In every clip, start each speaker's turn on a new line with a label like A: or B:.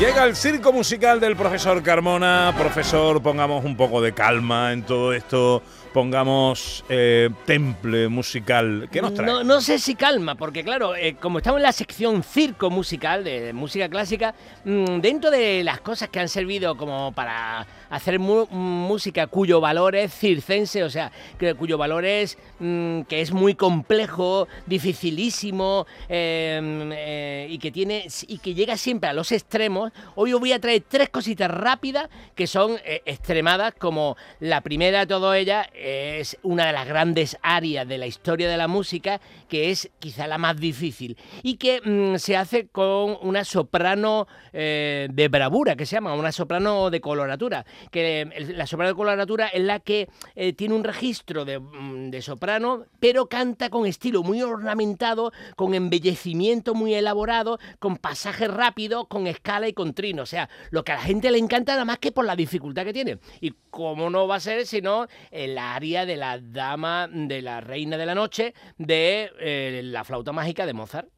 A: Llega el circo musical del profesor Carmona. Profesor, pongamos un poco de calma en todo esto. Pongamos eh, temple musical. ¿Qué nos trae?
B: No, sé si calma, porque claro, eh, como estamos en la sección circo musical de, música clásica, mm, dentro de las cosas que han servido como para hacer música cuyo valor es circense, o sea, cuyo valor es mm, que es muy complejo, dificilísimo em, eh, y que tiene y que llega siempre a los extremos. Hoy os voy a traer tres cositas rápidas que son extremadas, como la primera de todas ellas es una de las grandes áreas de la historia de la música, que es quizá la más difícil, y que mm, se hace con una soprano eh, de bravura, que se llama, una soprano de coloratura, que la soprano de coloratura es la que eh, tiene un registro mm, de, soprano, pero canta con estilo muy ornamentado, con embellecimiento muy elaborado, con pasajes rápidos, con escala y con trino, o sea, lo que a la gente le encanta nada más que por la dificultad que tiene. Y cómo no va a ser sino en la de la dama, de la reina de la noche, de eh, la flauta mágica de Mozart.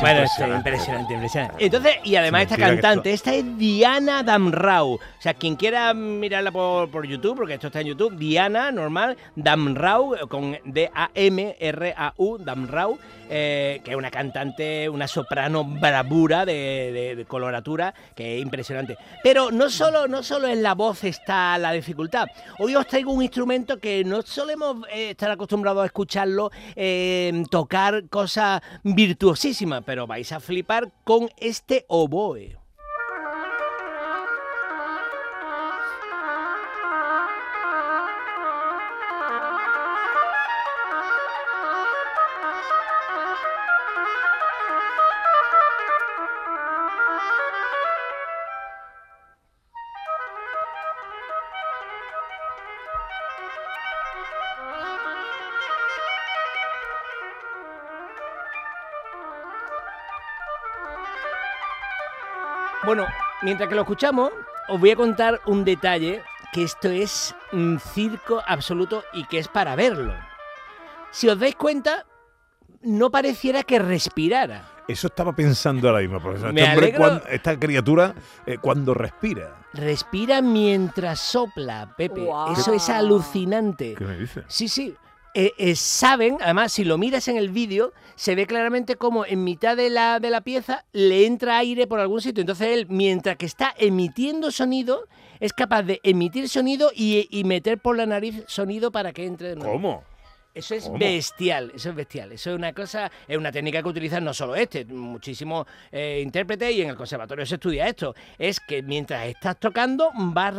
A: Bueno,
B: impresionante, impresionante. Entonces, y además esta cantante, esta es Diana Damrau. O sea, quien quiera mirarla por, por YouTube, porque esto está en YouTube, Diana, normal, Damrau, con D-A-M-R-A-U, Damrau, eh, que es una cantante, una soprano bravura de, coloratura, que es impresionante. Pero no solo, no solo en la voz está la dificultad. Hoy os traigo un instrumento que no solemos eh, estar acostumbrados a escucharlo, eh, tocar cosas virtuosísimas pero vais a flipar con este oboe. Bueno, mientras que lo escuchamos, os voy a contar un detalle que esto es un circo absoluto y que es para verlo. Si os dais cuenta, no pareciera que respirara.
A: Eso estaba pensando ahora mismo, profesor. Este esta criatura, eh, cuando respira.
B: Respira mientras sopla, Pepe. Eso es alucinante.
A: ¿Qué me dice?
B: Sí, sí. Eh, eh, saben, además, si lo miras en el vídeo, se ve claramente como en mitad de la, de la pieza le entra aire por algún sitio. Entonces él, mientras que está emitiendo sonido, es capaz de emitir sonido y, y meter por la nariz sonido para que entre de nuevo.
A: ¿Cómo?
B: Eso es bestial, eso es bestial. Eso es una cosa, es una técnica que utilizan no solo este, muchísimos eh, intérpretes y en el conservatorio se estudia esto. Es que mientras estás tocando, vas,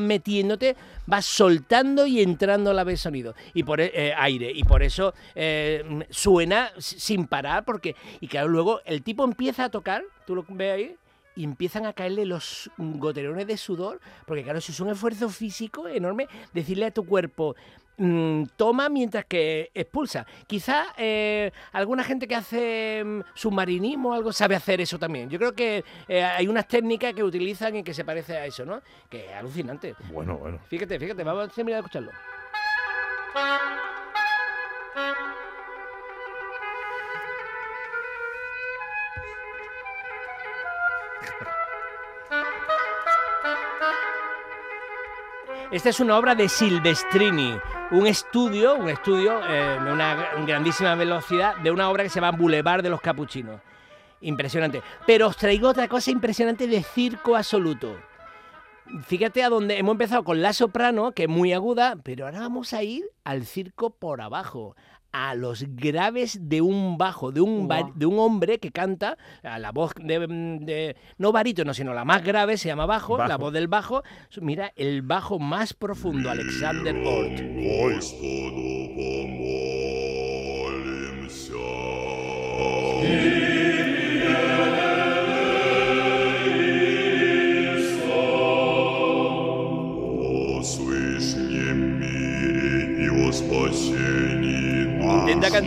B: metiéndote, vas soltando y entrando a la vez sonido y por e, eh, aire. Y por eso eh, suena sin parar, porque. Y claro, luego el tipo empieza a tocar, tú lo ves ahí, y empiezan a caerle los goterones de sudor, porque claro, eso es un esfuerzo físico enorme, decirle a tu cuerpo, mmm, toma mientras que expulsa. Quizá eh, alguna gente que hace mm, submarinismo o algo sabe hacer eso también. Yo creo que eh, hay unas técnicas que utilizan y que se parece a eso, ¿no? Que es alucinante.
A: Bueno, bueno.
B: Fíjate, fíjate, vamos a terminar de escucharlo. Esta es una obra de Silvestrini, un estudio, un estudio eh, de una grandísima velocidad de una obra que se llama Boulevard de los Capuchinos. Impresionante. Pero os traigo otra cosa impresionante de circo absoluto. Fíjate a dónde hemos empezado con la soprano, que es muy aguda, pero ahora vamos a ir al circo por abajo, a los graves de un bajo, de un, de un hombre que canta, a la voz de, de- no barítono, sino la más grave, se llama bajo, la voz del bajo. Mira, el bajo más profundo, Alexander Ort.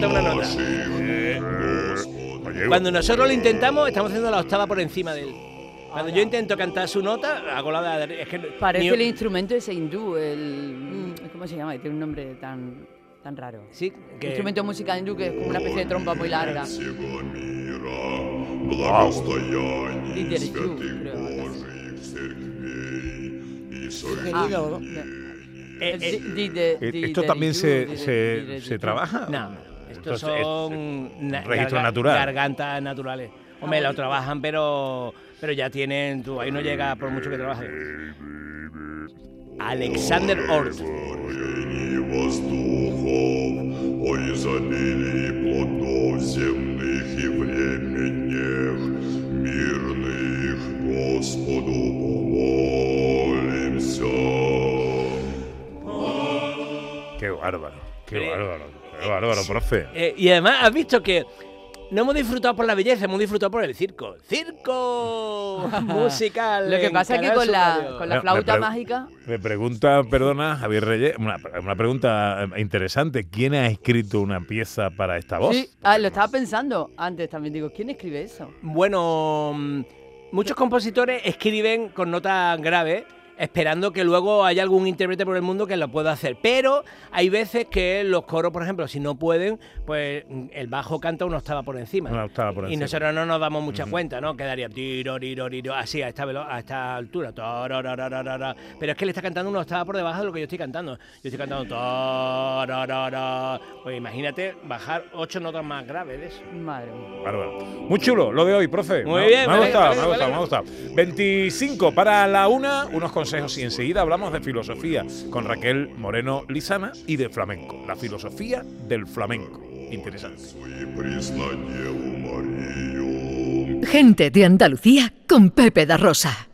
B: una nota. Cuando nosotros lo intentamos, estamos haciendo la octava por encima de él. Cuando yo intento cantar su nota, hago la de... Es que
C: Parece el instrumento ese hindú, el... Mm, ¿Cómo se llama? Tiene un nombre tan, tan raro.
B: Sí, que...
C: Instrumento musical hindú que es como una especie de trompa muy larga.
A: ¿Esto también se, se, se trabaja?
B: No. Estos son eh,
A: es,
B: gargantas naturales. Hombre, lo trabajan, pero, pero ya tienen. Tú, ahí no llega por mucho que trabaje. Alexander Ort.
A: Qué bárbaro, qué bárbaro qué bárbaro, profe.
B: Eh, y además has visto que no hemos disfrutado por la belleza, hemos disfrutado por el circo. ¡Circo! musical.
C: Lo que pasa es que con la, con la
A: me
C: flauta mágica...
A: Me pregunta, perdona, Javier Reyes, una, una pregunta eh, interesante. ¿Quién ha escrito una pieza para esta voz?
C: Sí, ah, lo estaba pensando antes también. Digo, ¿quién escribe eso?
B: Bueno, mm, muchos compositores escriben con notas graves esperando que luego haya algún intérprete por el mundo que lo pueda hacer. Pero hay veces que los coros, por ejemplo, si no pueden, pues el bajo canta una octava por encima.
A: Una octava por
B: Y
A: encima.
B: nosotros no nos damos mucha cuenta, ¿no? Quedaría tiro, tiro, tiro, así a esta, velo- a esta altura. Pero es que le está cantando una octava por debajo de lo que yo estoy cantando. Yo estoy cantando... Pues imagínate bajar ocho notas más graves de eso.
C: Madre mía.
A: Bárbaro. Muy chulo lo de hoy, profe.
B: Muy
A: Me-
B: bien,
A: Me ha
B: me
A: gustado, me ha gustado, me ha gustado. 25 para la una, unos consejos y enseguida hablamos de filosofía con Raquel Moreno Lizana y de flamenco, la filosofía del flamenco. Interesante.
D: Gente de Andalucía con Pepe Darrosa.